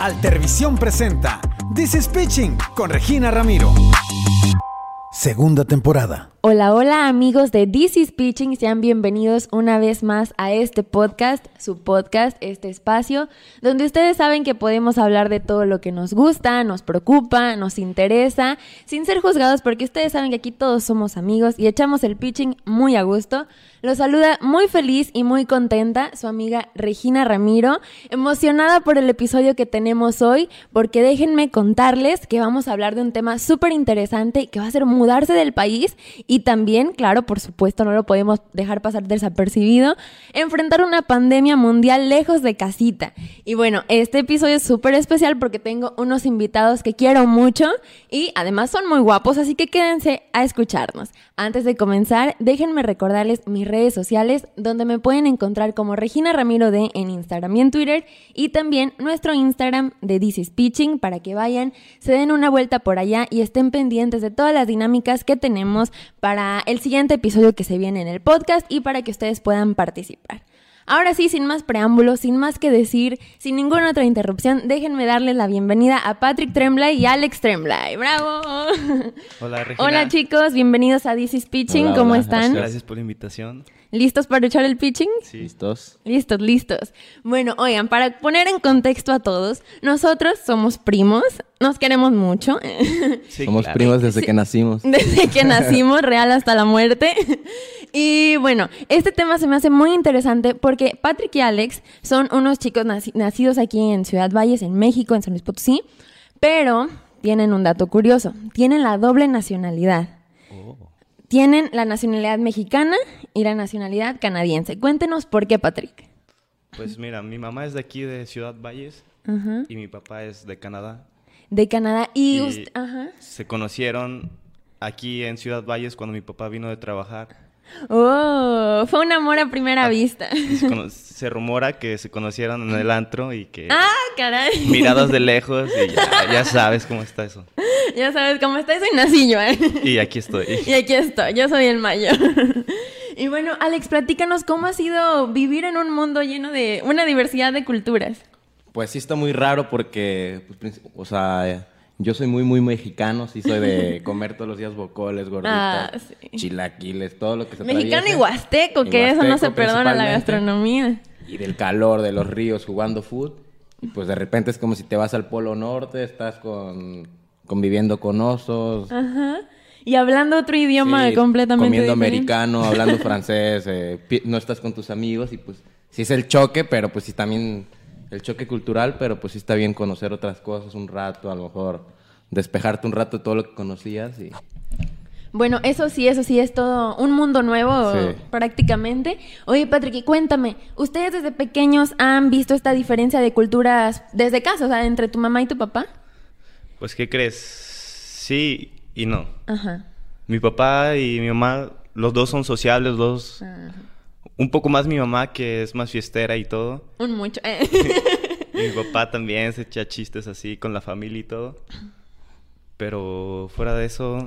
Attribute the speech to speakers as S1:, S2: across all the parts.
S1: Altervisión presenta This is Pitching con Regina Ramiro. Segunda temporada.
S2: Hola, hola amigos de This is Pitching, sean bienvenidos una vez más a este podcast, su podcast, este espacio, donde ustedes saben que podemos hablar de todo lo que nos gusta, nos preocupa, nos interesa, sin ser juzgados porque ustedes saben que aquí todos somos amigos y echamos el pitching muy a gusto. Los saluda muy feliz y muy contenta su amiga Regina Ramiro, emocionada por el episodio que tenemos hoy, porque déjenme contarles que vamos a hablar de un tema súper interesante que va a ser mudarse del país y también, claro, por supuesto, no lo podemos dejar pasar desapercibido, enfrentar una pandemia mundial lejos de casita. Y bueno, este episodio es súper especial porque tengo unos invitados que quiero mucho y además son muy guapos, así que quédense a escucharnos. Antes de comenzar, déjenme recordarles mis redes sociales donde me pueden encontrar como Regina Ramiro D en Instagram y en Twitter y también nuestro Instagram de This is Pitching para que vayan, se den una vuelta por allá y estén pendientes de todas las dinámicas que tenemos para el siguiente episodio que se viene en el podcast y para que ustedes puedan participar. Ahora sí, sin más preámbulos, sin más que decir, sin ninguna otra interrupción, déjenme darles la bienvenida a Patrick Tremblay y Alex Tremblay. ¡Bravo!
S3: Hola, Regina.
S2: Hola chicos, bienvenidos a This is Pitching,
S4: Hola,
S2: ¿cómo
S4: hola,
S2: están?
S3: Gracias por la invitación.
S2: ¿Listos para echar el pitching?
S3: Sí.
S4: ¿Listos?
S2: Listos, listos. Bueno, oigan, para poner en contexto a todos, nosotros somos primos, nos queremos mucho,
S3: Sí,
S4: Somos
S3: claro.
S4: primos desde que nacimos.
S2: desde que nacimos, real hasta la muerte. Y bueno, este tema se me hace muy interesante porque Patrick y Alex son unos chicos naci- nacidos aquí en Ciudad Valles, en México, en San Luis Potosí, pero tienen un dato curioso, tienen la doble nacionalidad. Tienen la nacionalidad mexicana y la nacionalidad canadiense. Cuéntenos por qué, Patrick.
S3: Pues mira, mi mamá es de aquí de Ciudad Valles
S2: Ajá.
S3: y mi papá es de Canadá.
S2: De Canadá. Y,
S3: Y
S2: usted,
S3: se conocieron aquí en Ciudad Valles cuando mi papá vino de trabajar.
S2: Oh, fue un amor a primera vista.
S3: Y se, rumora que se conocieron en el antro y que
S2: Ah, caray.
S3: mirados de lejos y ya, ya sabes cómo está eso.
S2: Ya sabes cómo está, soy nacillo, ¿eh?
S3: Y aquí estoy.
S2: Y aquí estoy, yo soy el mayor. Y bueno, Alex, platícanos cómo ha sido vivir en un mundo lleno de una diversidad de culturas.
S4: Pues sí está muy raro porque, pues, o sea, yo soy muy, muy mexicano. Sí soy de comer todos los días bocoles, gorditas,
S2: Ah, sí.
S4: chilaquiles, todo lo que se
S2: Mexicano y huasteco,
S4: Y
S2: que eso no se perdona la gastronomía.
S4: Y del calor de los ríos jugando foot. Y pues de repente es como si te vas al Polo Norte, estás con, conviviendo con osos.
S2: Ajá. Y hablando otro idioma
S4: Sí,
S2: completamente
S4: Comiendo
S2: diferente.
S4: americano, hablando francés, eh, no estás con tus amigos y pues sí es el choque, pero pues sí también el choque cultural, pero pues sí está bien conocer otras cosas un rato, a lo mejor despejarte un rato de todo lo que conocías y
S2: Bueno, eso sí, eso sí, es todo un mundo nuevo
S4: Sí.
S2: prácticamente. Oye, Patrick, y cuéntame, ¿ustedes desde pequeños han visto esta diferencia de culturas desde casa, o sea, entre tu mamá y tu papá?
S3: Pues, ¿qué crees? Sí y no.
S2: Ajá.
S3: Mi papá y mi mamá, los dos son sociables, los dos...
S2: Ajá.
S3: Un poco más mi mamá, que es más fiestera y todo.
S2: Un mucho. eh.
S3: Mi papá también se echa chistes así con la familia y todo. Pero fuera de eso,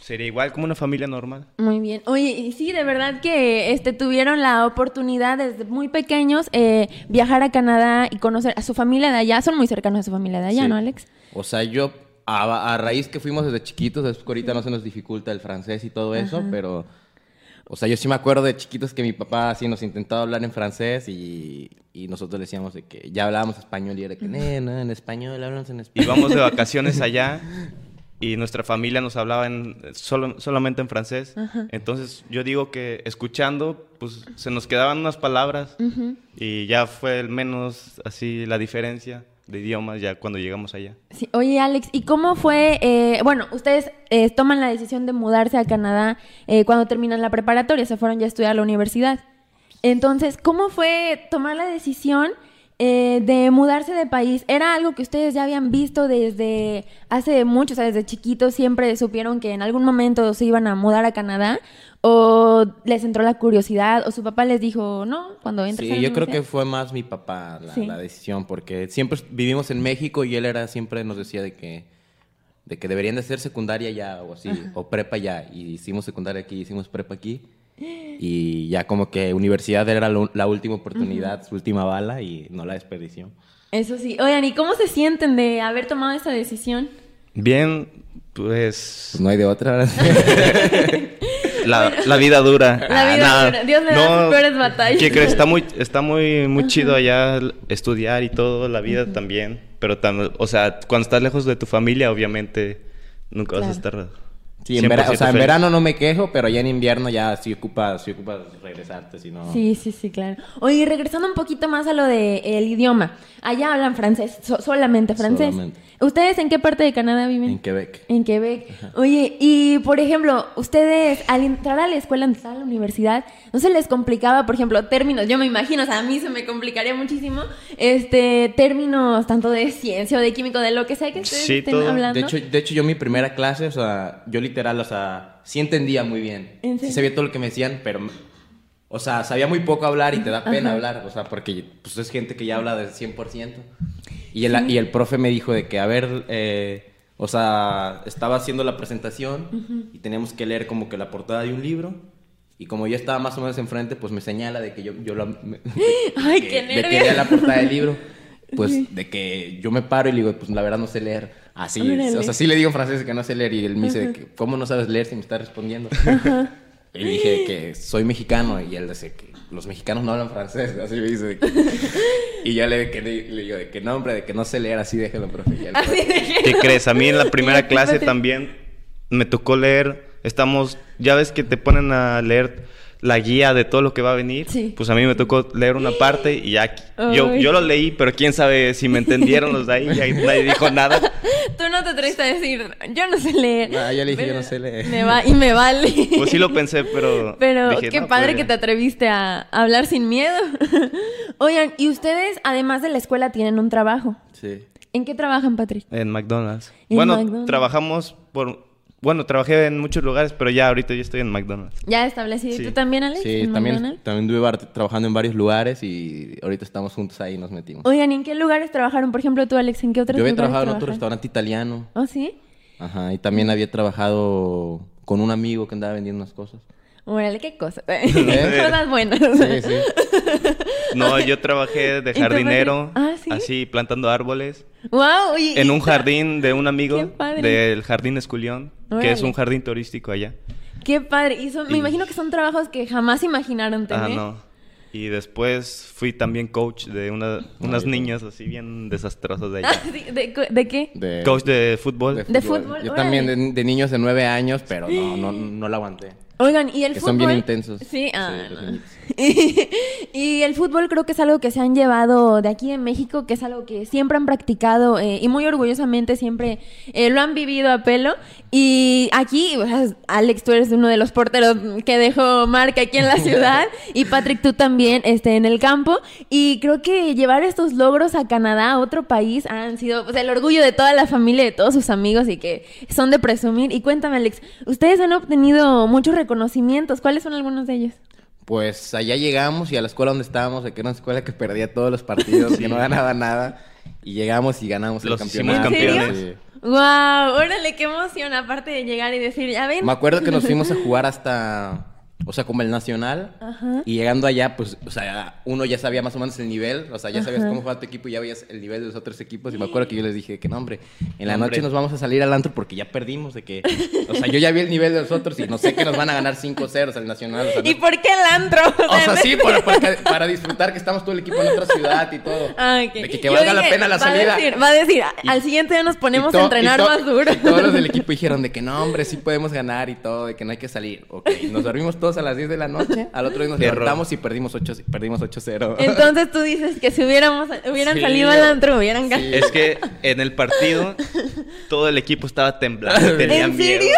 S3: sería igual como una familia normal.
S2: Muy bien. Oye, y sí, de verdad que este, tuvieron la oportunidad desde muy pequeños eh, viajar a Canadá y conocer a su familia de allá. Son muy cercanos a su familia de allá,
S4: Sí.
S2: ¿no, Alex?
S4: O sea, yo, a, a raíz que fuimos desde chiquitos, es que ahorita no se nos dificulta el francés y todo eso, pero, o sea, yo sí me acuerdo de chiquitos que mi papá así nos intentaba hablar en francés y, y nosotros le decíamos de que ya hablábamos español y era que, "Eh, no, en español, hablamos en español.
S3: Íbamos de vacaciones allá y nuestra familia nos hablaba en, solo, solamente en francés. Entonces yo digo que escuchando, pues se nos quedaban unas palabras y ya fue el menos así la diferencia de idiomas ya cuando llegamos allá.
S2: Sí. Oye, Alex, ¿y cómo fue? eh, bueno, ustedes eh, toman la decisión de mudarse a Canadá eh, cuando terminan la preparatoria, se fueron ya a estudiar a la universidad. Entonces, ¿cómo fue tomar la decisión eh, de mudarse de país? ¿Era algo que ustedes ya habían visto desde hace mucho, o sea, desde chiquitos siempre supieron que en algún momento se iban a mudar a Canadá? ¿O les entró la curiosidad? ¿O su papá les dijo, no, cuando entres a
S4: Sí,
S2: la
S4: yo creo que
S2: universidad"?
S4: fue más mi papá la,
S2: Sí.
S4: la decisión, porque siempre vivimos en México y él era siempre nos decía de que de que deberían de ser secundaria ya o así, o prepa ya. Y hicimos secundaria aquí, hicimos prepa aquí. Y ya como que universidad era lo- la última oportunidad, su última bala y no la desperdició.
S2: Eso sí. Oigan, ¿y cómo se sienten de haber tomado esa decisión?
S3: Bien, pues...
S4: Pues no hay de otra. ¿verdad?
S3: La, la vida dura.
S2: La vida
S3: nada.
S2: dura. Dios me da sus peores batallas.
S3: ¿Qué crees? Está muy, está muy, muy chido allá estudiar y todo, la vida también. Pero, tam- o sea, cuando estás lejos de tu familia, obviamente nunca vas a estar.
S4: Sí, en, vera- o
S3: 100%
S4: sea, en
S3: feliz.
S4: verano no me quejo, pero ya en invierno ya sí ocupas, sí ocupas regresarte, si no...
S2: Sí, sí, sí, claro. Oye, regresando un poquito más a lo del idioma. Allá hablan francés, so- solamente francés.
S4: Solamente.
S2: ¿Ustedes en qué parte de Canadá viven?
S4: En Quebec.
S2: En Quebec. Oye, y por ejemplo, ustedes al entrar a la escuela, al entrar a la universidad, ¿no se les complicaba, por ejemplo, términos? Yo me imagino, o sea, a mí se me complicaría muchísimo, este, términos tanto de ciencia o de químico, de lo que sea que ustedes
S3: Sí,
S2: estén
S3: todo.
S2: hablando.
S4: De hecho, de hecho, yo mi primera clase, o sea, yo literal, o sea, sí entendía muy bien.
S2: ¿En
S4: Sí sabía todo lo que me decían, pero, o sea, sabía muy poco hablar y te da pena hablar, o sea, porque pues es gente que ya habla del 100%. Y el, y el profe me dijo de que, a ver, eh, o sea, estaba haciendo la presentación y teníamos que leer como que la portada de un libro. Y como yo estaba más o menos enfrente, pues me señala de que yo, yo lo, me-
S2: Ay,
S4: de
S2: qué
S4: que- de
S2: nervios.
S4: que lea la portada del libro. Pues de que yo me paro y le digo, pues la verdad no sé leer. Así,
S2: Órale.
S4: o sea, sí le digo en francés que no sé leer y él me dice, que, ¿cómo no sabes leer si me estás respondiendo? Y le dije que soy mexicano y él dice que los mexicanos no hablan francés, así me dice. que- y ya le, que le, le digo de que no, hombre, de que no sé leer, así déjelo, profe. Y él,
S2: Así
S3: ¿Qué crees? A mí en la primera clase también me tocó leer. Estamos, ya ves que te ponen a leer la guía de todo lo que va a venir.
S2: Sí.
S3: Pues a mí me tocó leer una parte y ya yo, yo lo leí, pero quién sabe si me entendieron los de ahí. Ya nadie dijo nada.
S2: Tú no te atreviste a decir, yo no sé leer.
S4: Ah, ya le dije, yo no sé leer.
S2: Me va, y me vale.
S3: Pues sí lo pensé, pero.
S2: Pero
S3: dije,
S2: qué
S3: no,
S2: padre
S3: pues,
S2: que te atreviste a hablar sin miedo. Oigan, y ustedes, además de la escuela, tienen un trabajo.
S4: Sí.
S2: ¿En qué trabajan, Patrick?
S3: En McDonald's.
S2: En
S3: bueno,
S2: McDonald's.
S3: trabajamos por. Bueno, trabajé en muchos lugares, pero ya ahorita ya estoy en McDonald's.
S2: Ya establecido. ¿Y
S3: Sí.
S2: tú también, Alex?
S4: Sí,
S2: ¿En
S4: también,
S2: McDonald's?
S4: también estuve trabajando en varios lugares y ahorita estamos juntos ahí y nos metimos.
S2: Oigan, ¿y en qué lugares trabajaron? Por ejemplo, tú, Alex, ¿en qué otros
S4: Yo había
S2: lugares
S4: trabajado en otro restaurante italiano.
S2: ¿Oh, sí?
S4: Ajá, y también había trabajado con un amigo que andaba vendiendo unas cosas.
S2: Órale, qué cosa. Cosas buenas.
S4: Sí, sí.
S3: No, yo trabajé de
S2: ¿Y tú,
S3: jardinero?
S2: Ah, ¿sí?
S3: así plantando árboles.
S2: Wow, y,
S3: En un jardín de un amigo del Jardín Esculión, que es un jardín turístico allá.
S2: Qué padre. Y son- me
S3: Y-
S2: imagino que son trabajos que jamás imaginaron tener.
S3: Ah, no. Y después fui también coach de una- unas niñas así bien desastrosas de
S2: Ah,
S3: allá.
S2: sí, ¿de, de qué?
S4: De,
S3: Coach de fútbol.
S2: De fútbol,
S4: Yo
S2: órale.
S4: también de, de niños de nueve años, pero no, no, no la aguanté.
S2: Oigan, y el
S4: Que
S2: fútbol.
S4: son bien intensos.
S2: Sí, ah,
S4: Sí, los
S2: no. y el fútbol creo que es algo que se han llevado de aquí en México, que es algo que siempre han practicado eh, y muy orgullosamente siempre eh, lo han vivido a pelo. Y aquí, o sea, Alex, tú eres uno de los porteros que dejó marca aquí en la ciudad y Patrick, tú también este, en el campo. Y creo que llevar estos logros a Canadá, a otro país, han sido pues, el orgullo de toda la familia, de todos sus amigos y que son de presumir. Y cuéntame, Alex, ustedes han obtenido muchos reconocimientos. ¿Cuáles son algunos de ellos?
S4: Pues allá llegamos y a la escuela donde estábamos, que era una escuela que perdía todos los partidos, que no ganaba nada. Y llegamos y ganamos
S3: Los
S4: el campeonato.
S3: campeones.
S4: Sí.
S2: ¡Wow! Órale, qué emoción, aparte de llegar y decir, ya ven.
S4: Me acuerdo que nos fuimos a jugar hasta, o sea, como el nacional.
S2: Ajá.
S4: Y llegando allá, pues, o sea, uno ya sabía más o menos el nivel. O sea, ya sabías cómo jugaba tu equipo y ya veías el nivel de los otros equipos. Y me acuerdo que yo les dije que no, hombre, en la
S3: Hombre.
S4: noche nos vamos a salir al antro porque ya perdimos. De que, o sea, yo ya vi el nivel de los otros y no sé que nos van a ganar 5-0 al nacional. O sea,
S2: ¿Y
S4: no-
S2: por qué el antro?
S4: o sea, sí, para, para, para disfrutar que estamos todo el equipo en otra ciudad y todo.
S2: Ah, ok.
S4: De que, valga la pena la
S2: va a
S4: salida.
S2: decir- va a decir,
S4: Y-
S2: al siguiente día nos ponemos a entrenar más duro.
S4: y todos los del equipo dijeron de que no, hombre, sí podemos ganar y todo, de que no hay que salir. Ok, nos dormimos todos a las 10 de la noche, al otro día nos
S3: Error.
S4: levantamos y perdimos 8 perdimos 8-0.
S2: Entonces tú dices que si hubiéramos, hubieran
S3: Sí,
S2: salido al antro, hubieran ganado.
S3: Es que en el partido todo el equipo estaba temblando. Tenían
S2: ¿En
S3: miedo.
S2: serio?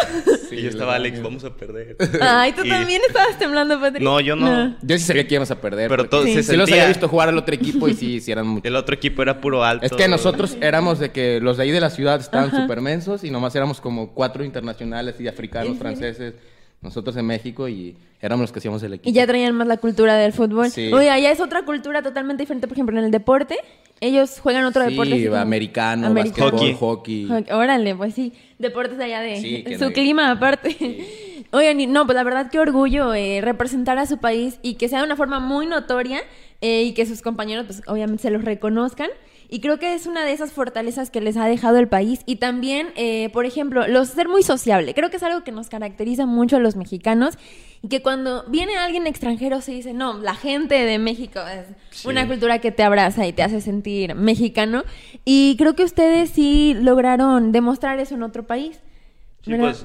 S3: Y yo estaba, Alex, vamos a perder.
S2: Ay, tú
S3: Y-
S2: también estabas temblando, Patrick.
S3: No, yo no.
S4: Yo sí sabía que íbamos a perder.
S3: Pero
S4: porque
S3: todo
S2: Sí.
S3: se
S4: sí los había visto jugar al otro equipo y sí, sí eran muchos.
S3: El otro equipo era puro alto.
S4: Es que nosotros éramos de que los de ahí de la ciudad estaban súper mensos y nomás éramos como cuatro internacionales y africanos,
S2: ¿En serio?
S4: Nosotros en México y éramos los que hacíamos el equipo.
S2: Y ya traían más la cultura del fútbol.
S4: Sí.
S2: Oye, allá es otra cultura totalmente diferente. Por ejemplo, en el deporte, ellos juegan otro
S4: Sí,
S2: deporte. como-
S4: americano,
S2: Americano.
S4: básquetbol,
S3: Hockey.
S4: hockey.
S2: Órale, pues sí, deportes de allá de
S4: Sí,
S2: su
S4: no-
S2: clima aparte. Oigan, y no, pues la verdad qué orgullo eh, representar a su país y que sea de una forma muy notoria eh, y que sus compañeros pues obviamente se los reconozcan. Y creo que es una de esas fortalezas que les ha dejado el país. Y también, eh, por ejemplo, los ser muy sociable. Creo que es algo que nos caracteriza mucho a los mexicanos. Y que cuando viene alguien extranjero se dice, no, la gente de México es una cultura que te abraza y te hace sentir mexicano. Y creo que ustedes sí lograron demostrar eso en otro país.
S3: Sí, pues,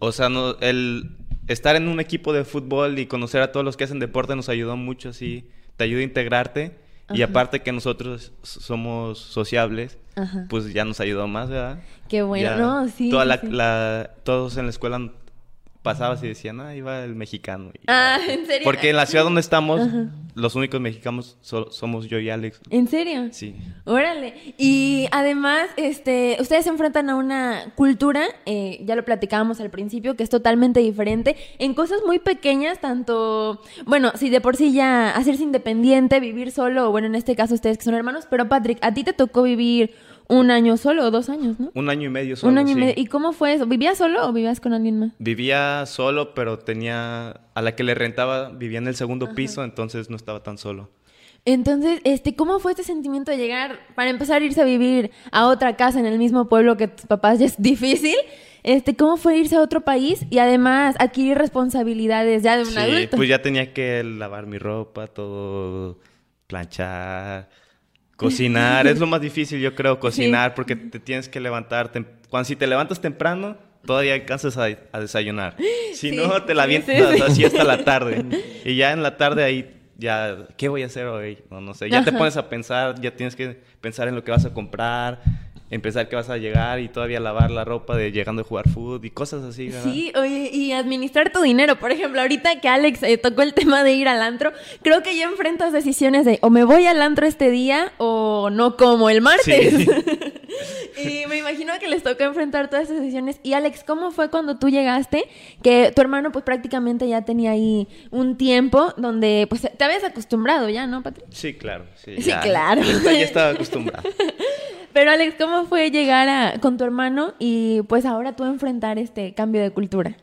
S3: O sea, no, el estar en un equipo de fútbol y conocer a todos los que hacen deporte nos ayudó mucho, así, te ayuda a integrarte y aparte que nosotros somos sociables, pues ya nos ayudó más, ¿verdad?
S2: Qué bueno, ¿no? Sí.
S3: todos en la escuela pasabas y decían, ah, iba el mexicano.
S2: ah, ¿en serio?
S3: Porque en la ciudad donde estamos, los únicos mexicanos somos yo y Alex.
S2: ¿En serio?
S3: Sí.
S2: Órale. Y además, este, ustedes se enfrentan a una cultura, eh, ya lo platicábamos al principio, que es totalmente diferente en cosas muy pequeñas, tanto, bueno, si de por sí ya hacerse independiente, vivir solo, o bueno, en este caso ustedes que son hermanos, pero Patrick, a ti te tocó vivir un año solo o dos años, ¿no?
S3: Un año y medio solo.
S2: Un año y medio. ¿Y cómo fue eso? ¿Vivías solo o vivías con alguien más?
S3: Vivía solo, pero tenía. A la que le rentaba, vivía en el segundo piso, entonces no estaba tan solo.
S2: Entonces, este, ¿cómo fue este sentimiento de llegar, para empezar a irse a vivir a otra casa en el mismo pueblo que tus papás ya es difícil? Este, ¿cómo fue irse a otro país y además adquirir responsabilidades ya de un sí,
S3: Pues ya tenía que lavar mi ropa, todo, planchar, Cocinar es lo más difícil, yo creo, cocinar, porque te tienes que levantarte. Cuando si te levantas temprano, todavía alcanzas a, desayunar. Si no, te la avientas así hasta la tarde. Y ya en la tarde ahí, ya, ¿qué voy a hacer hoy? No, no sé. Ya te pones a pensar, ya tienes que pensar en lo que vas a comprar, empezar que vas a llegar y todavía lavar la ropa de llegando a jugar fútbol y cosas así. ¿verdad?
S2: Sí, oye, y administrar tu dinero. Por ejemplo, ahorita que Alex eh, tocó el tema de ir al antro, creo que ya enfrentas decisiones de o me voy al antro este día o no como el martes. y me imagino que les tocó enfrentar todas esas decisiones. Y Alex, ¿cómo fue cuando tú llegaste? Que tu hermano pues prácticamente ya tenía ahí un tiempo donde pues te habías acostumbrado ya, ¿no, Patrick?
S3: Sí, claro. Sí,
S2: sí claro.
S3: ya estaba acostumbrado.
S2: Pero Alex, ¿cómo fue llegar con tu hermano y pues ahora tú enfrentar este cambio de cultura?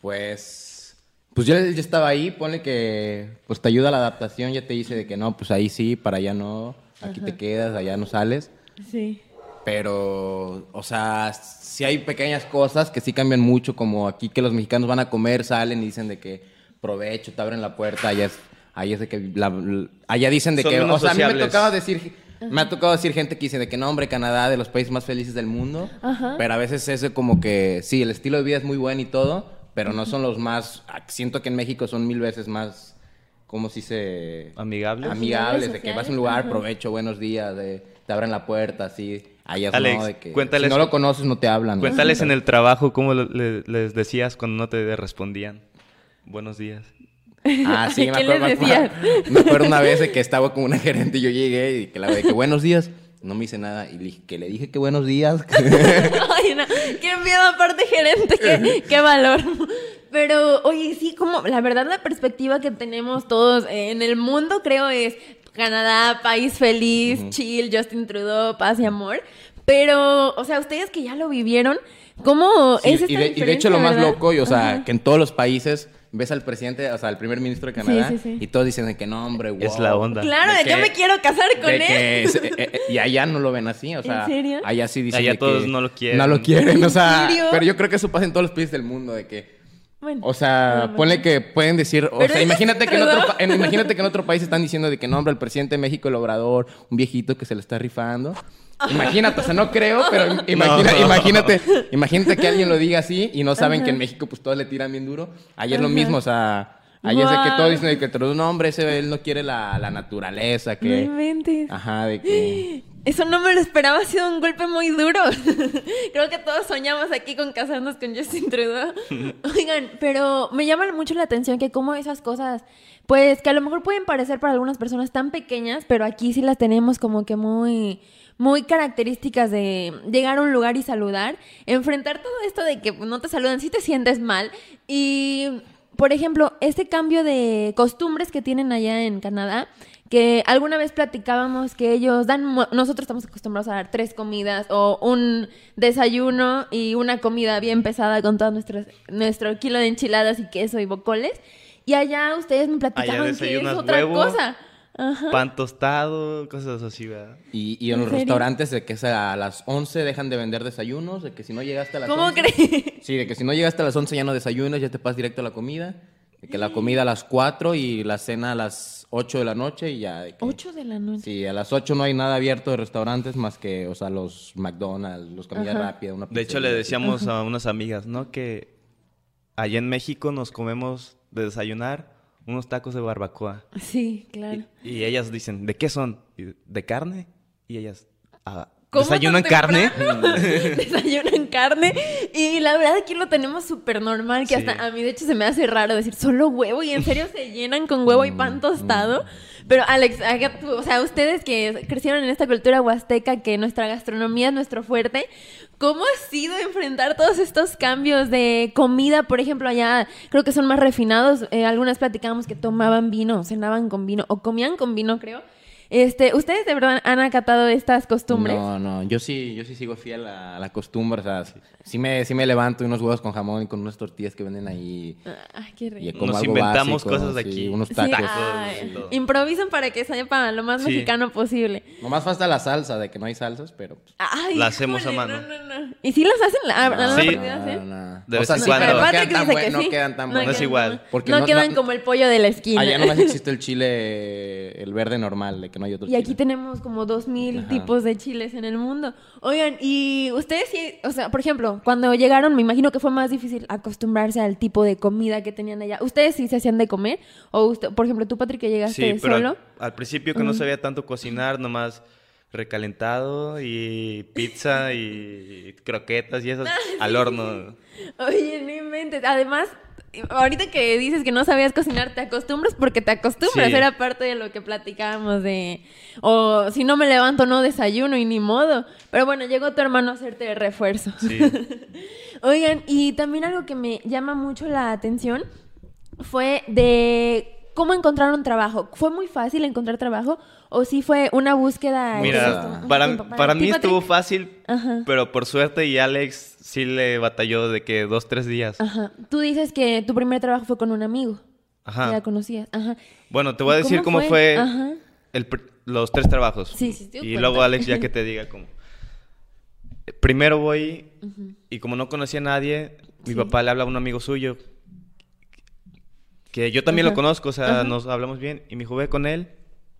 S4: Pues, pues yo ya estaba ahí, pone que pues te ayuda la adaptación, ya te dice de que no, pues ahí sí, para allá no, aquí te quedas, allá no sales.
S2: Sí.
S4: Pero, o sea, sí hay pequeñas cosas que sí cambian mucho, como aquí que los mexicanos van a comer, salen y dicen de que provecho, te abren la puerta, allá es, allá es de que, allá dicen de que, o sea, a mí me tocaba decir me ha tocado decir gente que dice de que no, hombre, Canadá de los países más felices del mundo. Pero a veces eso como que, sí, el estilo de vida es muy bueno y todo, pero no son los más, siento que en México son mil veces más, ¿cómo si se...
S3: Amigables.
S4: Amigables, de que vas a un lugar, provecho, buenos días, de, te abren la puerta, así. Allá no, de que si no lo conoces no te hablan.
S3: Cuéntales en el trabajo cómo les decías cuando no te respondían. Buenos días.
S4: Ah, sí, me acuerdo. Me acuerdo, una vez que estaba con una gerente y yo llegué y que la que buenos días. No me hice nada y que le dije que buenos días.
S2: Ay, no. Qué miedo aparte gerente, qué, qué valor. Pero, oye, sí, como la verdad la perspectiva que tenemos todos en el mundo creo es Canadá, país feliz, chill, Justin Trudeau, paz y amor. Pero, o sea, ustedes que ya lo vivieron, ¿cómo es esta
S4: y de, y de hecho lo más loco, y, o sea, que en todos los países ves al presidente, o sea, al primer ministro de Canadá, y todos dicen que no, hombre, wow.
S3: Es la onda.
S2: Claro, de, que, yo me quiero casar con él. Eh,
S4: eh, y allá no lo ven así, o sea.
S2: ¿En serio?
S4: Allá sí dicen
S3: allá todos no lo quieren.
S4: No lo quieren, o sea. Pero yo creo que eso pasa en todos los países del mundo, de que. Bueno, o sea, ponle que pueden decir, o sea, imagínate que, en otro, imagínate que en otro país están diciendo de que no, hombre, el presidente de México, el obrador, un viejito que se le está rifando. Imagínate, o sea, no creo, pero imagínate, imagínate que alguien lo diga así y no saben que en México pues todos le tiran bien duro. Ayer lo mismo, o sea, es de que todo dicen que un hombre, ese él no quiere la, naturaleza, que...
S2: No.
S4: Ajá, de que...
S2: Eso no me lo esperaba, ha sido un golpe muy duro. Creo que todos soñamos aquí con casarnos con Justin Trudeau. Oigan, pero me llama mucho la atención que como esas cosas, pues que a lo mejor pueden parecer para algunas personas tan pequeñas, pero aquí sí las tenemos como que muy muy características de llegar a un lugar y saludar, enfrentar todo esto de que no te saludan si te sientes mal y por ejemplo, este cambio de costumbres que tienen allá en Canadá, que alguna vez platicábamos que ellos dan, nosotros estamos acostumbrados a dar tres comidas o un desayuno y una comida bien pesada con todo nuestro, nuestro kilo de enchiladas y queso y bocoles. Y allá ustedes me platicaban que es otra cosa.
S3: Pan tostado, cosas así, ¿verdad?
S4: Y, y en,
S2: ¿En
S4: los
S2: serio?
S4: restaurantes de que a las 11 dejan de vender desayunos, de que si no llegaste a las
S2: ¿Cómo
S4: 11...
S2: crees?
S4: Sí, de que si no llegaste a las 11 ya no desayunas, ya te pasas directo a la comida. De que la comida a las 4 y la cena a las 8 de la noche y ya. de que-
S2: 8 de la noche.
S4: Sí, a las 8 no hay nada abierto de restaurantes más que, o sea, los McDonald's, los comida rápida, una
S3: De hecho, le decíamos a unas amigas, ¿no? Que allá en México nos comemos de desayunar unos tacos de barbacoa.
S2: Sí, claro.
S3: Y, y ellas dicen, ¿de qué son? ¿De carne? Y ellas, "Ah,
S2: ¿Cómo
S3: ¿desayunan
S2: tan
S3: carne?
S2: Desayunan carne. Y la verdad aquí lo tenemos súper normal, que
S3: Sí.
S2: hasta a mí de hecho se me hace raro decir solo huevo y en serio se llenan con huevo y
S3: Mm,
S2: pan tostado. Pero Alex, o sea, ustedes que crecieron en esta cultura huasteca, que nuestra gastronomía es nuestro fuerte, ¿cómo ha sido enfrentar todos estos cambios de comida? Por ejemplo, allá creo que son más refinados. Eh, algunas platicábamos que tomaban vino, cenaban con vino o comían con vino, creo. Este, ¿Ustedes de verdad han acatado estas costumbres?
S4: No, no, yo sí, yo sí sigo fiel a, la costumbre, o sea, sí, sí me, sí me levanto unos huevos con jamón y con unas tortillas que venden ahí.
S2: Ay, qué rico.
S4: Y como
S3: Nos
S4: algo
S3: inventamos
S4: básico,
S3: cosas de
S4: sí,
S3: aquí.
S4: unos
S2: Sí,
S4: tacos.
S2: ay,
S3: todo.
S2: improvisan para que sepa lo más
S3: Sí.
S2: mexicano posible.
S4: Nomás falta la salsa, de que no hay salsas, pero... pues,
S2: Ay,
S3: La hacemos a
S2: híjole,
S3: mano.
S2: No, no, no. ¿Y si las hacen? La, la- la
S3: Sí. De
S4: O
S3: vez
S4: sea,
S3: en
S4: sí,
S3: cuando.
S4: pero no quedan tan
S2: dice
S4: buen-
S2: que
S4: no
S2: sí.
S4: quedan tan
S2: No
S3: No
S4: buenos.
S3: es igual.
S2: buenos.
S4: Porque
S2: no, quedan como el pollo de la esquina.
S4: Allá nomás existe el chile, el verde normal, de que no hay otro
S2: Y aquí tenemos como dos mil tipos de chiles en el mundo. Oigan, y ustedes sí, o sea, por ejemplo, cuando llegaron, me imagino que fue más difícil acostumbrarse al tipo de comida que tenían allá. ¿Ustedes sí se hacían de comer? O usted, por ejemplo, tú, Patrick, que llegaste
S3: Sí, pero
S2: solo.
S3: al, al principio que no sabía tanto cocinar, nomás recalentado y pizza y croquetas y esas al horno.
S2: Oye, no inventes. Además, ahorita que dices que no sabías cocinar, te acostumbras porque te acostumbras.
S3: Sí.
S2: Era parte de lo que platicábamos de. O si no me levanto, no desayuno y ni modo. Pero bueno, llegó tu hermano a hacerte refuerzo.
S3: Sí.
S2: Oigan, y también algo que me llama mucho la atención fue de cómo encontraron trabajo. ¿Fue muy fácil encontrar trabajo o sí fue una búsqueda?
S3: Mira, para,
S2: Tiempo.
S3: para mí
S2: Patrick?
S3: estuvo fácil,
S2: Ajá.
S3: pero por suerte y Alex sí le batalló de que dos, tres días.
S2: Ajá. Tú dices que tu primer trabajo fue con un amigo.
S3: Ajá.
S2: Ya conocías. Ajá.
S3: Bueno, te voy a
S2: ¿Y
S3: decir
S2: cómo
S3: cómo
S2: fue?
S3: fue, el los tres trabajos.
S2: Sí, sí, sí,
S3: Y
S2: cuenta.
S3: luego Alex ya que te diga cómo. Primero voy y como no conocía a nadie, mi
S2: Sí.
S3: papá le habla a un amigo suyo que yo también
S2: Ajá.
S3: lo conozco, o sea,
S2: Ajá.
S3: nos hablamos bien y me dijo, ve con él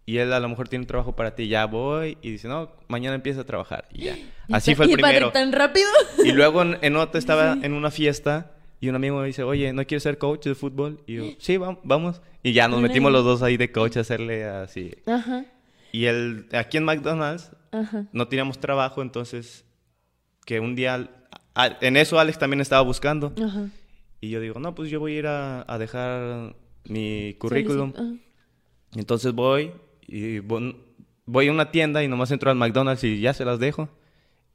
S3: y él a lo mejor tiene un trabajo para ti. Ya voy y dice, no, mañana empieza a trabajar y ya. Así fue el
S2: ¿Y
S3: primero.
S2: tan rápido?
S3: Y luego en, en otra estaba en una fiesta y un amigo me dice, oye, ¿no quieres ser coach de fútbol? Y yo, sí, vam- vamos. Y ya nos metimos los dos ahí de coach a hacerle así.
S2: Ajá.
S3: Y el, aquí en McDonald's
S2: Ajá.
S3: no teníamos trabajo, entonces que un día, en eso Alex también estaba buscando.
S2: Ajá.
S3: Y yo digo, no, pues yo voy a ir a, a dejar mi currículum.
S2: Solicit-
S3: Entonces voy y voy, voy a una tienda y nomás entro al McDonald's y ya se las dejo.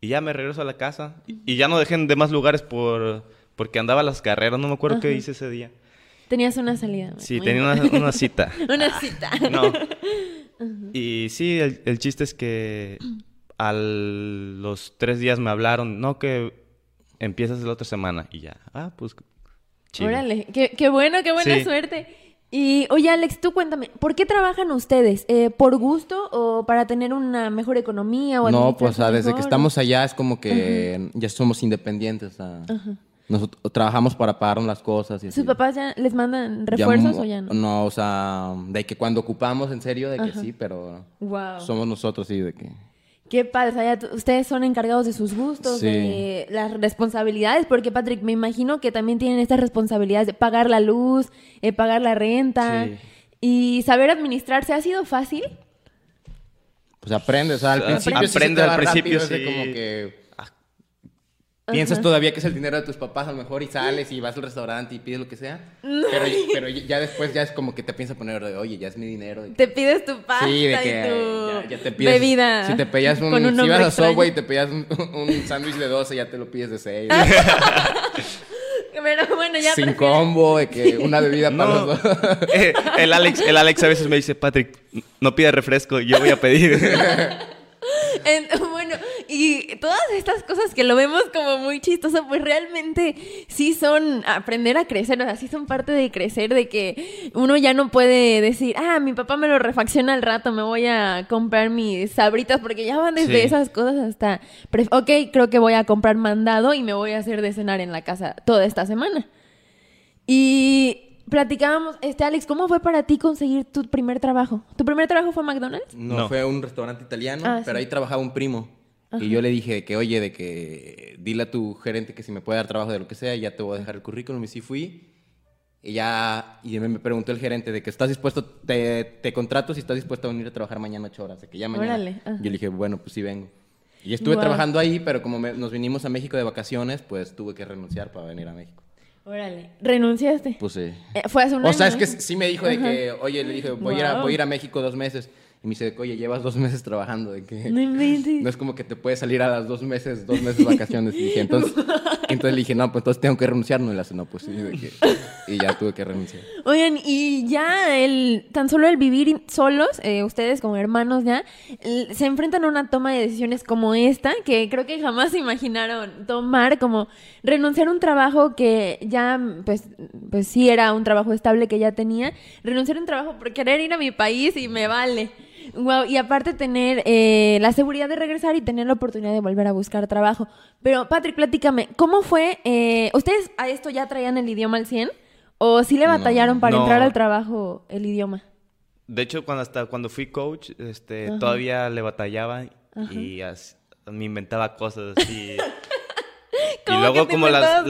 S3: Y ya me regreso a la casa. Y, y ya no dejé en demás lugares por, porque andaba a las carreras. No me acuerdo qué hice ese día.
S2: Tenías una salida.
S3: Sí, tenía una cita.
S2: Una cita.
S3: No. Y sí, el, el chiste es que a los tres días me hablaron, no, que empiezas la otra semana. Y ya, ah, pues, chido.
S2: Órale, qué, qué bueno, qué buena
S3: Sí.
S2: suerte. Y oye, Alex, tú cuéntame, ¿por qué trabajan ustedes? Eh, ¿Por gusto o para tener una mejor economía o
S4: No, pues o sea,
S2: administrarse
S4: desde que estamos allá es como que ya somos independientes. O sea, nosotros trabajamos para pagarnos las cosas. Y
S2: o-
S4: así.
S2: ¿Sus papás ya les mandan refuerzos o ya no?
S4: No, o sea, de que cuando ocupamos, en serio, de que
S2: Ajá.
S4: sí, pero
S2: Wow.
S4: somos nosotros, sí, de que...
S2: Qué padre, o sea, ya ustedes son encargados de sus gustos,
S4: Sí.
S2: de las responsabilidades, porque Patrick, me imagino que también tienen estas responsabilidades de pagar la luz, eh, pagar la renta
S3: Sí.
S2: y saber administrarse. ¿Ha sido fácil?
S4: Pues aprendes, o sea, al principio sí
S3: al principio,
S4: rápido,
S3: sí.
S4: como que... Piensas todavía que es el dinero de tus papás a lo mejor y sales y vas al restaurante y pides lo que sea. Pero, pero ya después ya es como que te piensas poner de, oye, ya es mi dinero.
S2: Te pides tu pasta
S4: Sí, de
S2: y
S4: que
S2: tu
S4: ya, ya te pides.
S2: bebida.
S4: Si te pedías un.
S2: un
S4: si ibas a. Subway y te pedías un, un sándwich de 12, ya te lo pides de 6.
S2: Pero bueno, ya
S4: Sin
S2: prefieres-
S4: combo, de que una bebida para
S3: No.
S4: los dos.
S3: Eh, el, Alex, el Alex a veces me dice, Patrick, no pidas refresco, yo voy a pedir.
S2: bueno, y todas estas cosas que lo vemos como muy chistoso, pues realmente sí son aprender a crecer, o sea, sí son parte de crecer, de que uno ya no puede decir, ah, mi papá me lo refacciona al rato, me voy a comprar mis sabritas, porque ya van desde esas cosas hasta, ok, creo que voy a comprar mandado y me voy a hacer de cenar en la casa toda esta semana. Y platicábamos, este Alex, ¿cómo fue para ti conseguir tu primer trabajo? ¿Tu primer trabajo fue McDonald's?
S4: No, fue un restaurante italiano, ah, pero ahí trabajaba un primo. Y yo le dije que, oye, de que dile a tu gerente que si me puede dar trabajo de lo que sea, ya te voy a dejar el currículum. Y sí fui. Y ya, y me preguntó el gerente de que estás dispuesto, te, te contrato si estás dispuesto a venir a trabajar mañana ocho horas, de que ya mañana. Yo le dije, bueno, pues sí vengo. Y estuve trabajando ahí, pero como nos vinimos a México de vacaciones, pues tuve que renunciar para venir a México.
S2: Órale, ¿renunciaste?
S4: Pues sí.
S2: Eh, fue hace un
S4: O sea, es que sí me dijo de que, oye, le dije, voy, a ir a, voy a ir a México dos meses. Y me dice, oye, llevas dos meses trabajando. De que no, no es como que te puedes salir a las dos meses, dos meses de vacaciones. Y dije, entonces, entonces le dije, no, pues entonces tengo que renunciar. No, le hace, no, pues sí. y ya tuve que renunciar.
S2: Oigan, y ya el, tan solo el vivir solos, eh, ustedes como hermanos ya, se enfrentan a una toma de decisiones como esta, que creo que jamás se imaginaron tomar, como renunciar a un trabajo que ya, pues, pues sí era un trabajo estable que ya tenía, renunciar a un trabajo por querer ir a mi país y me vale. Wow, y aparte tener eh, la seguridad de regresar y tener la oportunidad de volver a buscar trabajo. Pero, Patrick, platícame, ¿cómo fue? Eh, ¿Ustedes a esto ya traían el idioma al 100? ¿O sí le batallaron para entrar al trabajo el idioma?
S3: De hecho, cuando hasta cuando fui coach, este, todavía le batallaba y me inventaba cosas así. y luego como las,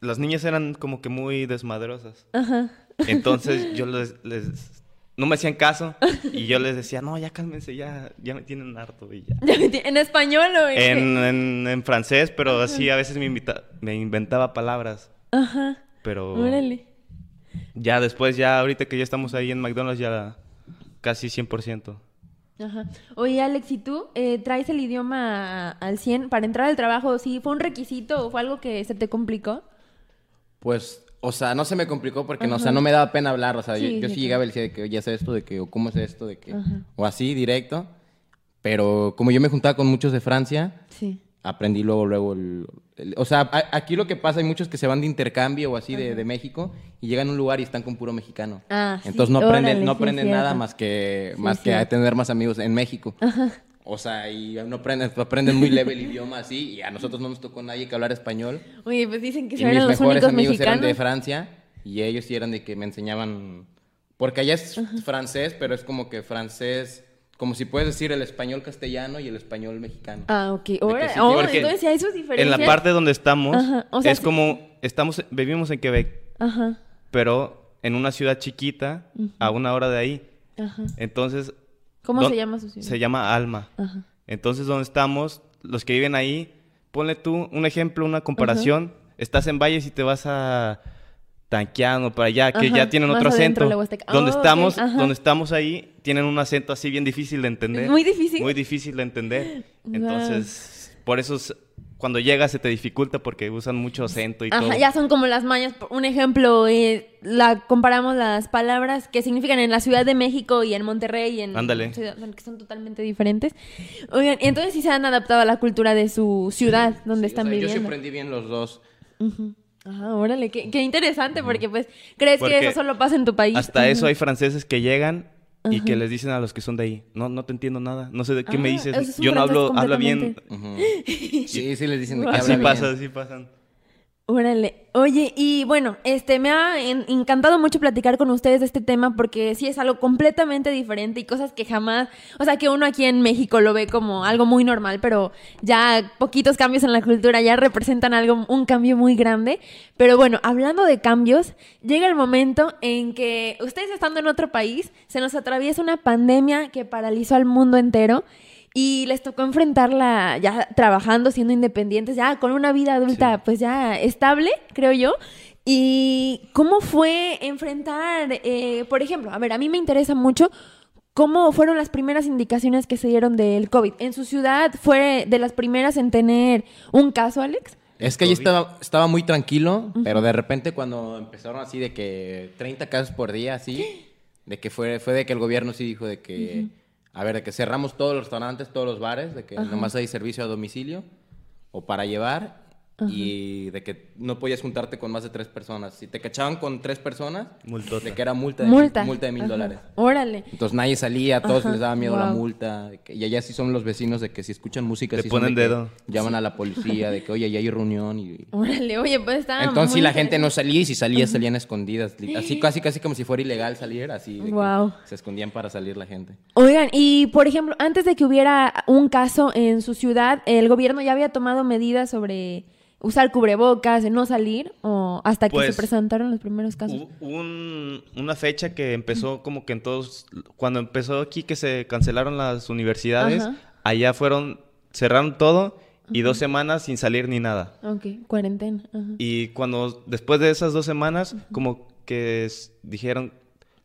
S3: las, niñas eran como que muy desmadrosas. Ajá. Entonces yo les no me hacían caso y yo les decía, no, ya cálmense, ya, ya me tienen harto y ya.
S2: ¿En español o
S3: en, en, francés, pero así a veces me, me inventaba palabras. Ajá. Pero... Órale. Ya después, ya ahorita que ya estamos ahí en McDonald's, ya casi 100%.
S2: Ajá. Oye, Alex, ¿y tú eh, traes el idioma al 100 para entrar al trabajo? ¿Sí fue un requisito o fue algo que se te complicó?
S4: Pues o sea, no se me complicó porque, no, o sea, no me daba pena hablar. O sea, yo, sí llegaba y decía de que, oye, esto, de que, o cómo es esto, de que, o así, directo. Pero como yo me juntaba con muchos de Francia, aprendí luego, luego, el, o sea, aquí lo que pasa, hay muchos que se van de intercambio o así de, México y llegan a un lugar y están con puro mexicano. Ah, Entonces no aprenden, no aprenden nada más que, más que a tener más amigos en México. Ajá. O sea, y no aprenden, aprenden muy leve el idioma así, y a nosotros no nos tocó nadie que hablar español.
S2: Oye, pues dicen que
S4: y eran los mejores amigos eran de Francia, y ellos sí eran de que me enseñaban. Porque allá es francés, pero es como que francés. Como si puedes decir el español castellano y el español mexicano.
S2: Ah, ok. Ahora, oh, entonces hay sus diferencias.
S3: En la parte donde estamos, es como. estamos Vivimos en Quebec. Ajá. Pero en una ciudad chiquita, a una hora de ahí. Ajá. Entonces
S2: ¿Cómo se llama su ciudad?
S3: Se llama Alma. Entonces, donde estamos, los que viven ahí, ponle tú un ejemplo, una comparación. Estás en Valles y te vas a Tanquiano, para allá, que ya tienen otro acento. Donde oh, estamos, donde estamos ahí, tienen un acento así bien difícil de entender.
S2: Muy difícil.
S3: Muy difícil de entender. Entonces, por eso cuando llegas se te dificulta porque usan mucho acento y Ajá,
S2: ya son como las mañas. Un ejemplo, eh, la comparamos las palabras que significan en la Ciudad de México y en Monterrey y en
S3: Ándale.
S2: que son totalmente diferentes. Oigan, entonces sí se han adaptado a la cultura de su ciudad donde están viviendo.
S4: Yo sí aprendí bien los dos.
S2: Ajá, órale, qué, interesante, porque pues crees que eso solo pasa en tu país.
S3: Hasta eso hay franceses que llegan y que les dicen a los que son de ahí, no, no te entiendo nada, no sé de qué me ah, dices, yo no hablo, habla bien.
S4: Sí, sí les dicen de que
S3: Así pasa, así pasan.
S2: Órale. Oye, y bueno, este me ha encantado mucho platicar con ustedes de este tema porque sí es algo completamente diferente y cosas que jamás, o sea, que uno aquí en México lo ve como algo muy normal, pero ya poquitos cambios en la cultura ya representan algo un cambio muy grande. Pero bueno, hablando de cambios, llega el momento en que ustedes estando en otro país, se nos atraviesa una pandemia que paralizó al mundo entero y les tocó enfrentarla ya trabajando, siendo independientes, ya con una vida adulta pues ya estable, creo yo. ¿Y cómo fue enfrentar, eh, por ejemplo, a ver, a mí me interesa mucho cómo fueron las primeras indicaciones que se dieron del COVID? ¿En su ciudad fue de las primeras en tener un caso, Alex?
S4: Es que allí estaba, estaba muy tranquilo, pero de repente cuando empezaron así de que 30 casos por día, así, de que fue, fue de que el gobierno sí dijo de que a ver, de que cerramos todos los restaurantes, todos los bares, de que nomás hay servicio a domicilio o para llevar y de que no podías juntarte con más de tres personas. Si te cachaban con tres personas,
S3: Multota.
S4: de que era multa de,
S2: Multa.
S4: multa de mil
S2: Ajá.
S4: dólares.
S2: Órale.
S4: Entonces nadie salía, a todos
S2: Ajá,
S4: les daba miedo la
S2: wow.
S4: multa. y allá sí son los vecinos de que si escuchan música,
S3: Le
S4: sí
S3: ponen dedo.
S4: Llaman a la policía, de que oye, ya hay reunión. Y...
S2: Órale, oye, pues está.
S4: Entonces
S2: muy
S4: sí, la gente no salía y si salía, salían escondidas. Así casi, casi como si fuera ilegal salir, así. de que
S2: Guau.
S4: Se escondían para salir la gente.
S2: Oigan, y por ejemplo, antes de que hubiera un caso en su ciudad, ¿el gobierno ya había tomado medidas sobre usar cubrebocas, no salir, o hasta que
S3: Pues,
S2: se presentaron los primeros casos?
S3: Un- una fecha que empezó como que en todos, cuando empezó aquí que se cancelaron las universidades,
S2: Ajá.
S3: allá fueron, cerraron todo y dos semanas sin salir ni nada.
S2: Ok, cuarentena. ajá.
S3: Y cuando después de esas dos semanas, como que dijeron,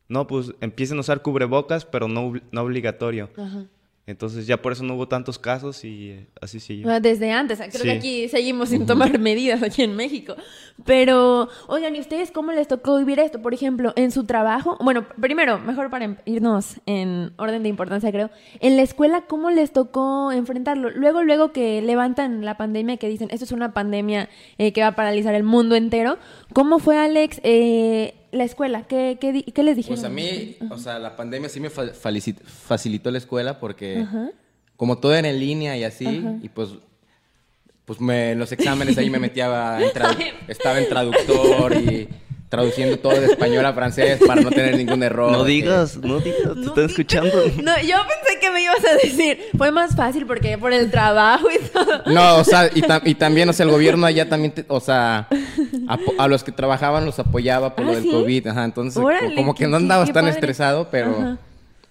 S3: no, pues empiecen a usar cubrebocas, pero no, no obligatorio.
S2: Ajá.
S3: Entonces ya por eso no hubo tantos casos y eh, así siguió.
S2: Ah, Desde antes, creo que aquí seguimos sin tomar medidas aquí en México. Pero, oigan, ¿y ustedes cómo les tocó vivir esto? Por ejemplo, en su trabajo. Bueno, primero, mejor para irnos en orden de importancia, creo. En la escuela, ¿cómo les tocó enfrentarlo? Luego, luego que levantan la pandemia, que dicen, esto es una pandemia eh, que va a paralizar el mundo entero. ¿Cómo fue, Alex, eh, la escuela? ¿Qué, qué, qué les dijeron?
S4: Pues a mí, o sea, la pandemia sí me fa- facilitó la escuela porque
S2: Ajá.
S4: como todo era en línea y así, y pues pues me, en los exámenes ahí me metía en estaba en traductor y traduciendo todo de español a francés para no tener ningún error.
S3: No
S4: que-
S3: digas, no digas, te
S2: No
S3: están escuchando.
S2: No, yo pensé que me ibas a decir, fue más fácil porque por el trabajo y todo.
S4: No, o sea, y, tam- y también, o sea, el gobierno allá también, te- o sea, a los que trabajaban los apoyaba por
S2: ¿Ah,
S4: lo del
S2: sí?
S4: COVID, ajá, entonces
S2: Órale,
S4: como que no andabas tan
S2: padre.
S4: estresado, pero,
S2: Ajá.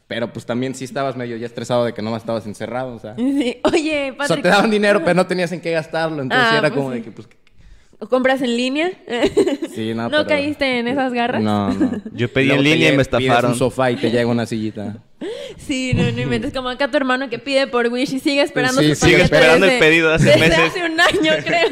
S4: pero pues también sí estabas medio ya estresado de que no estabas encerrado, o sea.
S2: Sí. Oye,
S4: O
S2: Patrick.
S4: sea, te daban dinero, pero no tenías en qué gastarlo, entonces
S2: Ah,
S4: era
S2: pues
S4: como
S2: sí.
S4: de que, pues,
S2: ¿Compras en línea?
S4: sí, no,
S2: ¿No
S4: pero-
S2: caíste en esas garras?
S4: No, no.
S3: Yo pedí
S4: Luego
S3: en línea y me estafaron.
S4: un sofá y te llega una sillita.
S2: Sí, no, no inventes. Como acá tu hermano que pide por Wish y sigue esperando
S4: Sí,
S2: su
S4: sigue
S3: esperando el pedido de hace
S2: desde
S3: meses.
S2: hace un año, creo.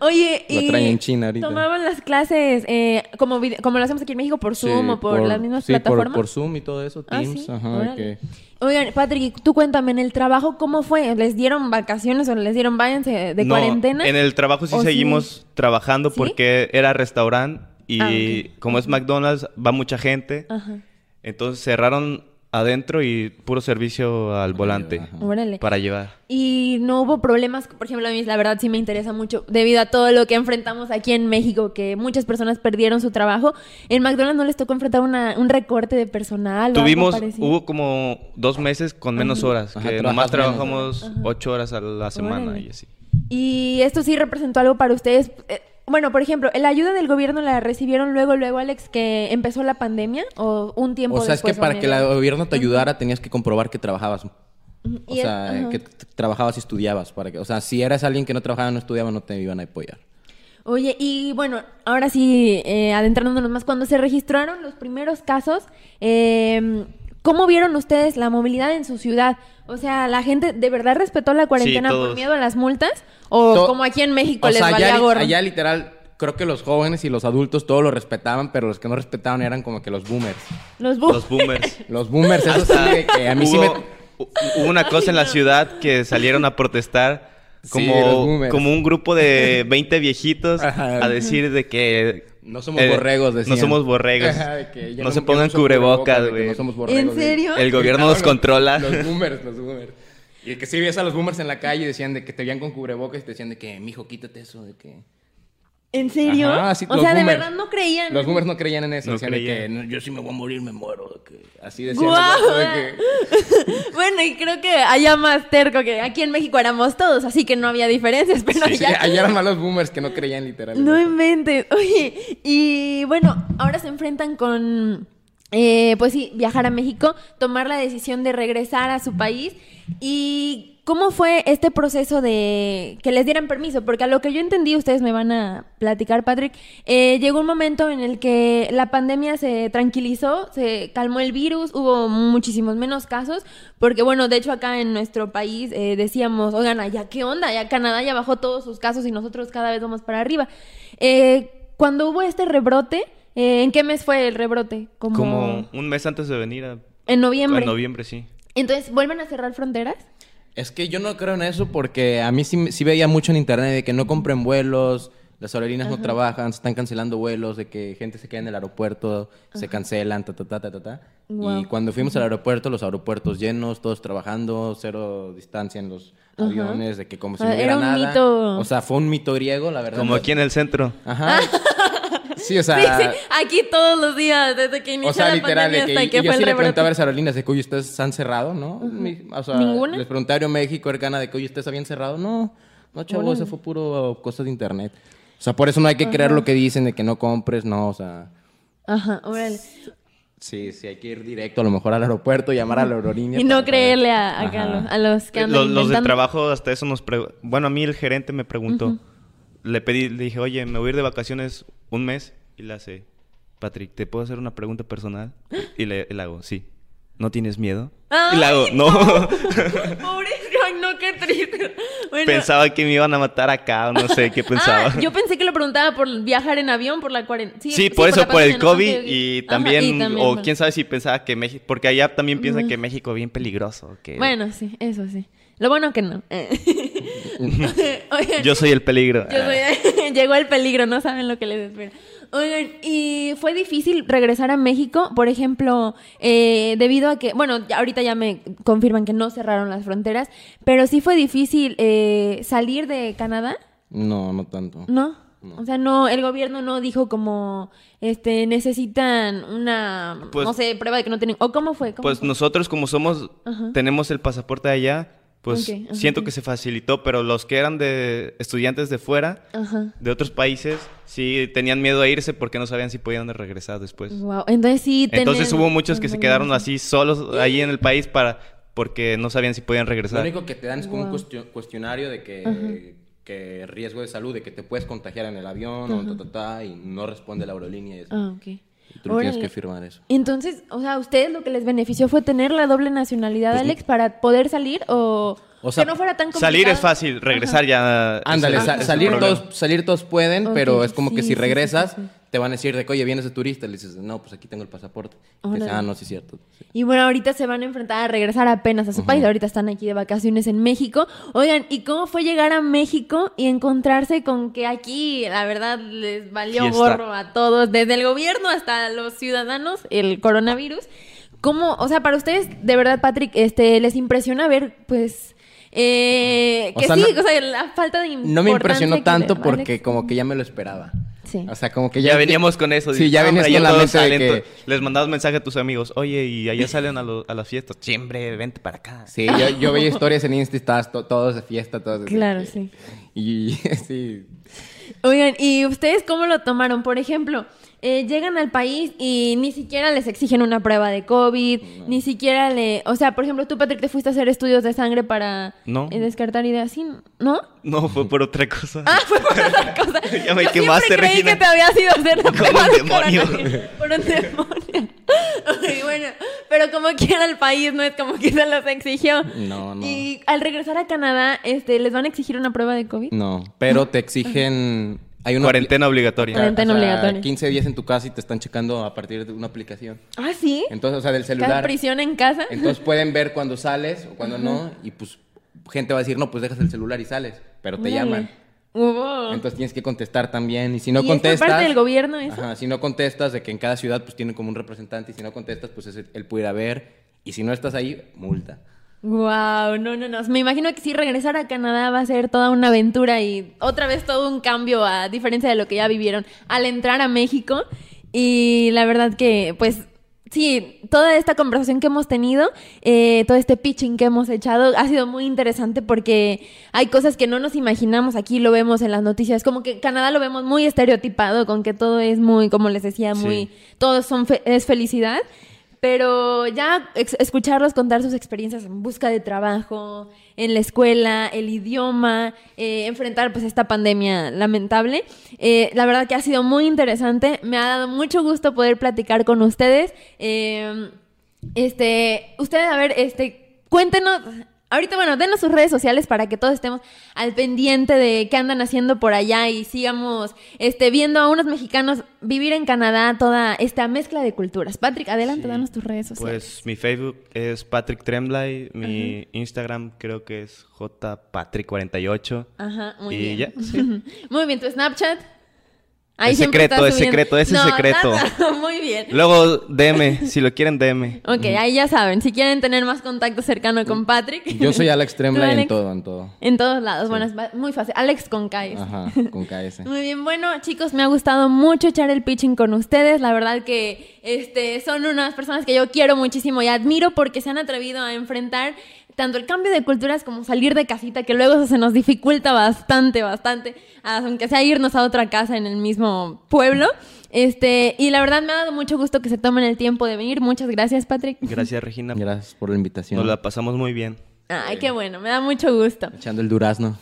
S2: Oye,
S4: Lo
S2: y...
S4: traen en China ahorita.
S2: ¿Tomaban las clases eh, como, como lo hacemos aquí en México por Zoom
S4: Sí,
S2: o por, las mismas
S4: sí, por-
S2: plataformas?
S4: Por, Zoom y todo eso,
S2: Ah,
S4: Teams, ajá, que...
S2: Oigan, Patrick, tú cuéntame, ¿en el trabajo cómo fue? ¿Les dieron vacaciones o les dieron váyanse de
S3: No,
S2: cuarentena?
S3: En el trabajo sí
S2: ¿O
S3: seguimos trabajando porque era restaurante y
S2: Ah,
S3: como es McDonald's va mucha gente.
S2: Ajá.
S3: Entonces cerraron adentro y puro servicio al volante.
S2: Órale.
S3: para llevar.
S2: Y no hubo problemas, por ejemplo, a mí la verdad sí me interesa mucho debido a todo lo que enfrentamos aquí en México, que muchas personas perdieron su trabajo. ¿En McDonald's no les tocó enfrentar una- un recorte de personal?
S3: Tuvimos, hubo como dos meses con menos horas,
S4: Ajá,
S3: que nomás
S4: menos.
S3: trabajamos ocho horas a la semana
S2: Órale.
S3: y así.
S2: Y esto sí representó algo para ustedes. Bueno, por ejemplo, ¿la ayuda del gobierno la recibieron luego, luego, Alex, que empezó la pandemia o un tiempo
S4: O sea, es que
S2: después?
S4: para que el gobierno te ayudara tenías que comprobar que trabajabas. O
S2: el-
S4: sea, que trabajabas y estudiabas. Para que, o sea, si eras alguien que no trabajaba no estudiaba, no te iban a apoyar.
S2: Oye, y bueno, ahora sí, eh, adentrándonos más, cuando se registraron los primeros casos, eh, ¿cómo vieron ustedes la movilidad en su ciudad? O sea, ¿la gente de verdad respetó la cuarentena por miedo a las multas? ¿O
S4: To-
S2: como aquí en México
S4: O
S2: les
S4: sea,
S2: valía
S4: allá,
S2: gorro?
S4: allá literal, creo que los jóvenes y los adultos todos lo respetaban, pero los que no respetaban eran como que los boomers.
S2: Los bu-
S3: Los boomers.
S4: Los boomers, eso sí, de que a mí sí me...
S3: hubo, hu- hubo una cosa en la ciudad que salieron a protestar
S4: Sí,
S3: como,
S4: boomers.
S3: como un grupo de 20 viejitos
S4: Ajá.
S3: a decir de que
S4: No somos borregos, decían.
S3: No somos borregos.
S4: Ajá, de que ya
S3: no, se pongan cubrebocas, güey.
S4: No somos borregos,
S2: ¿En serio?
S3: El gobierno nos controla.
S4: Los boomers, los boomers. Y que si ves a los boomers en la calle decían de que te veían con cubrebocas y te decían de que, mijo, quítate eso, de que...
S2: ¿En serio?
S4: Ajá, sí,
S2: o sea, de verdad no creían.
S4: Los boomers no creían en eso,
S3: No
S4: decían de que
S3: creían.
S4: "No, yo si me voy a morir me muero, de que así decían.
S2: ¡Guau!
S4: De que-
S2: bueno, y creo que allá más terco que aquí en México éramos todos, así que no había diferencias, pero
S4: Sí, sí,
S2: allá...
S4: eran malos boomers que no creían literal. en
S2: No inventes. Oye, y bueno, ahora se enfrentan con, eh, pues sí, viajar a México, tomar la decisión de regresar a su país. ¿Y cómo fue este proceso de que les dieran permiso? Porque a lo que yo entendí, ustedes me van a platicar, Patrick, eh, llegó un momento en el que la pandemia se tranquilizó, se calmó el virus, hubo muchísimos menos casos, porque bueno, de hecho acá en nuestro país eh, decíamos, oigan, allá qué onda, ya Canadá ya bajó todos sus casos y nosotros cada vez vamos para arriba. Eh, cuando hubo este rebrote, eh, ¿en qué mes fue el rebrote? Como,
S3: Como un mes antes de venir a...
S2: en noviembre.
S3: En noviembre, sí.
S2: Entonces, ¿vuelven a cerrar fronteras?
S4: Es que yo no creo en eso porque a mí sí, sí veía mucho en internet de que no compren vuelos, las aerolíneas no trabajan, se están cancelando vuelos, de que gente se queda en el aeropuerto, se cancelan, ta, ta, ta, ta, ta, ta. Y cuando fuimos al aeropuerto, los aeropuertos llenos, todos trabajando, cero distancia en los aviones, de que como si
S2: Ah,
S4: no hubiera
S2: era un
S4: nada.
S2: mito.
S4: O sea, fue un mito griego, la verdad.
S3: Como aquí en el centro.
S4: Ajá. Sí, o sea...
S2: sí, sí, aquí todos los días, desde que inició
S4: O sea,
S2: la
S4: literal,
S2: pandemia
S4: de que,
S2: hasta
S4: y
S2: que
S4: yo
S2: fue
S4: sí
S2: el
S4: le preguntaba a las aerolíneas de que, oye, ¿ustedes han cerrado? ¿No? Mi- O sea,
S2: ¿Ninguna?
S4: les pregunté a Aeroméxico, Ercana, de que, oye, ¿ustedes habían cerrado? No, no, chavo, eso fue puro cosa de internet. O sea, por eso no hay que creer lo que dicen de que no compres, no, o sea...
S2: Ajá, órale.
S4: Sí, sí, hay que ir directo a lo mejor al aeropuerto, llamar a la aerolínea.
S2: Y no creerle a, a los, a los que andan
S3: Los, los de trabajo hasta eso nos preguntan. Bueno, a mí el gerente me preguntó. Le pedí, le dije, oye, me voy a ir de vacaciones un mes. Y le hace, Patrick, ¿te puedo hacer una pregunta personal? Y le, le hago, sí. ¿No tienes miedo? y le hago,
S2: Ay,
S3: no.
S2: Pobre, ay, no, qué triste. Bueno,
S3: pensaba que me iban a matar acá, o no sé qué pensaba.
S2: Ah, yo pensé que lo preguntaba por viajar en avión, por la cuarentena.
S3: Sí, por eso,
S2: la
S3: por el
S2: ¿no?
S3: COVID y
S2: Ajá,
S3: también,
S2: y también
S3: o
S2: por-
S3: quién sabe si pensaba que México, porque allá también piensan que México es bien peligroso. Que
S2: Bueno, sí, eso sí. Lo bueno que no.
S3: Yo soy el peligro.
S2: yo soy- llegó el peligro, no saben lo que les espera. Oigan, y fue difícil regresar a México, por ejemplo, eh, debido a que, bueno, ya- ahorita ya me confirman que no cerraron las fronteras, pero sí fue difícil eh, salir de Canadá.
S4: No, no tanto.
S2: ¿No? O sea, no, el gobierno no dijo como, este, necesitan una,
S3: Pues-
S2: no sé, prueba de que no tienen, o cómo fue, ¿Cómo
S3: Pues
S2: fue?
S3: nosotros como somos, tenemos el pasaporte de allá, pues
S2: ajá,
S3: siento que se facilitó, pero los que eran de estudiantes de fuera,
S2: Ajá.
S3: de otros países, sí tenían miedo a irse porque no sabían si podían regresar después.
S2: Wow, entonces sí
S3: Entonces hubo muchos que se quedaron así solos ahí en el país para porque no sabían si podían
S4: Lo
S3: regresar.
S4: único que te dan es como un
S2: Wow.
S4: cuestio- cuestionario de que, que riesgo de salud, de que te puedes contagiar en el avión o ta, ta, ta, y no responde la aerolínea y eso.
S2: Ah, ok.
S4: Tú tienes
S2: Órale.
S4: que firmar eso.
S2: Entonces, o sea, ¿a ustedes lo que les benefició fue tener la doble nacionalidad,
S4: Pues,
S2: Alex, para poder salir o,
S4: O sea,
S2: que no fuera tan complicado?
S3: Salir es fácil, regresar ya...
S4: Ándale, sa-
S3: es
S4: salir, todos, salir todos pueden, pero es como que si
S2: sí,
S4: regresas,
S2: sí, sí,
S4: te van a decir de que, oye, vienes de turista. Le dices, no, pues aquí tengo el pasaporte. Ah, no, sí es cierto. Sí.
S2: Y bueno, ahorita se van a enfrentar a regresar apenas a su país. Ahorita están aquí de vacaciones en México. Oigan, ¿y cómo fue llegar a México y encontrarse con que aquí, la verdad, les valió
S3: Fiesta.
S2: gorro a todos, desde el gobierno hasta los ciudadanos, el coronavirus? ¿Cómo, o sea, para ustedes, de verdad, Patrick, este, les impresiona ver, pues, eh,
S4: O
S2: que
S4: sea,
S2: sí,
S4: no-
S2: o sea, la falta de
S4: No me impresionó tanto porque como que ya me lo esperaba.
S2: Sí.
S4: O sea, como que
S3: Ya
S4: ya...
S3: veníamos con eso.
S4: Sí,
S3: dices,
S4: ya
S3: "Ah,
S4: venías con la mente de que...
S3: Les mandabas mensaje a tus amigos, oye, y allá salen a, lo- a las fiestas. Siempre, vente para acá.
S4: Sí, yo, yo veía historias en Insta y estabas to- todos de fiesta, todos de...
S2: Claro,
S4: que-
S2: sí.
S4: Y sí...
S2: Oigan, ¿y ustedes cómo lo tomaron? Por ejemplo, eh, llegan al país y ni siquiera les exigen una prueba de COVID, ni siquiera le... O sea, por ejemplo, tú, Patrick, te fuiste a hacer estudios de sangre para
S3: No.
S2: eh, descartar ideas, ¿sí? ¿No?
S3: No, fue por otra cosa.
S2: Ah, fue por otra cosa.
S3: Ya me
S2: Yo
S3: quemaste,
S2: siempre creí
S3: Regina.
S2: que te habías ido a hacer la prueba
S3: un
S2: de
S3: demonio.
S2: Por un demonio. Ok, bueno, pero como quiera el país, no es como que se los exigió.
S4: No, no.
S2: Y al regresar a Canadá, este, ¿les van a exigir una prueba de COVID?
S4: No, pero te exigen... Hay una
S3: Cuarentena obligatoria.
S2: Cuarentena. obligatoria.
S4: 15 días en tu casa y te están checando a partir de una aplicación.
S2: Ah, ¿sí?
S4: Entonces, o sea, del
S2: ¿Cada
S4: celular.
S2: prisión en casa?
S4: Entonces pueden ver cuando sales o cuando no. Y pues gente va a decir, no, pues dejas el celular y sales. Pero te llaman.
S2: Hubo.
S4: Entonces tienes que contestar también. Y si no
S2: ¿Y
S4: contestas.
S2: parte del gobierno eso?
S4: Ajá, si no contestas, de que en cada ciudad pues tienen como un representante. Y si no contestas, pues ese- él puede ir a ver. Y si no estás ahí, multa.
S2: Wow, no, no, no. Me imagino que sí, regresar a Canadá va a ser toda una aventura y otra vez todo un cambio a diferencia de lo que ya vivieron al entrar a México. Y la verdad que, pues, sí, toda esta conversación que hemos tenido, eh, todo este pitching que hemos echado, ha sido muy interesante porque hay cosas que no nos imaginamos. Aquí lo vemos en las noticias, como que Canadá lo vemos muy estereotipado, con que todo es muy, como les decía, muy,
S3: Sí.
S2: todo son fe- es felicidad. Pero ya escucharlos contar sus experiencias en busca de trabajo, en la escuela, el idioma, eh, enfrentar pues esta pandemia lamentable, eh, la verdad que ha sido muy interesante. Me ha dado mucho gusto poder platicar con ustedes. Eh, este, ustedes, a ver, este, cuéntenos Ahorita, bueno, denos sus redes sociales para que todos estemos al pendiente de qué andan haciendo por allá y sigamos este, viendo a unos mexicanos vivir en Canadá toda esta mezcla de culturas. Patrick, adelante, danos tus redes sociales.
S3: Pues mi Facebook es Patrick Tremblay, mi Instagram creo que es jpatrick48.
S2: Ajá, muy
S3: y
S2: bien.
S3: ya, sí.
S2: Muy bien, tu Snapchat.
S3: Es secreto, es secreto, ese es secreto.
S2: nada, Muy bien.
S3: Luego DM, si lo quieren DM.
S2: Ok, ahí ya saben, si quieren tener más contacto cercano con Patrick.
S4: Yo soy Alex
S2: ¿Tú,
S4: Tremblay en todo, en todo.
S2: En todos lados, bueno, es muy fácil. Alex con K.
S4: Ajá, con KS.
S2: Muy bien, bueno, chicos, me ha gustado mucho echar el pitching con ustedes. La verdad que este, son unas personas que yo quiero muchísimo y admiro porque se han atrevido a enfrentar tanto el cambio de culturas como salir de casita, que luego se nos dificulta bastante, bastante, aunque sea irnos a otra casa en el mismo pueblo. Este, y la verdad me ha dado mucho gusto que se tomen el tiempo de venir. Muchas gracias, Patrick.
S3: Gracias, Regina.
S4: Gracias por la invitación.
S3: Nos la pasamos muy bien.
S2: Ay, qué bueno, me da mucho gusto.
S4: Echando el durazno.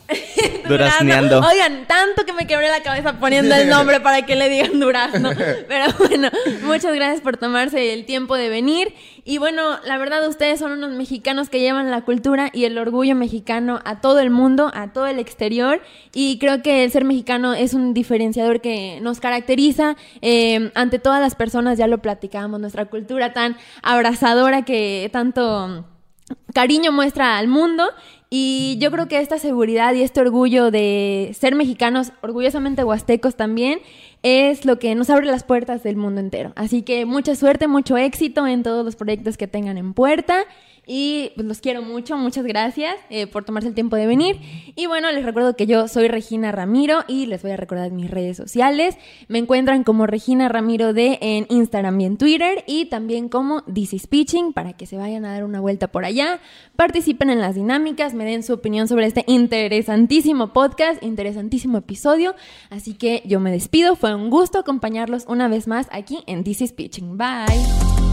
S3: Durazneando.
S2: Oigan, tanto que me quebré la cabeza poniendo el nombre para que le digan durazno. Pero bueno, muchas gracias por tomarse el tiempo de venir. Y bueno, la verdad, ustedes son unos mexicanos que llevan la cultura y el orgullo mexicano a todo el mundo, a todo el exterior. Y creo que el ser mexicano es un diferenciador que nos caracteriza eh, ante todas las personas. Ya lo platicábamos, nuestra cultura tan abrazadora que tanto cariño muestra al mundo y yo creo que esta seguridad y este orgullo de ser mexicanos, orgullosamente huastecos también, es lo que nos abre las puertas del mundo entero. Así que mucha suerte, mucho éxito en todos los proyectos que tengan en puerta y pues, los quiero mucho, muchas gracias eh, por tomarse el tiempo de venir. Y bueno, les recuerdo que yo soy Regina Ramiro y les voy a recordar mis redes sociales. Me encuentran como Regina Ramiro D en Instagram y en Twitter y también como This is Pitching para que se vayan a dar una vuelta por allá, participen en las dinámicas, me den su opinión sobre este interesantísimo podcast, interesantísimo episodio. Así que yo me despido, fue un gusto acompañarlos una vez más aquí en This is Pitching. Bye.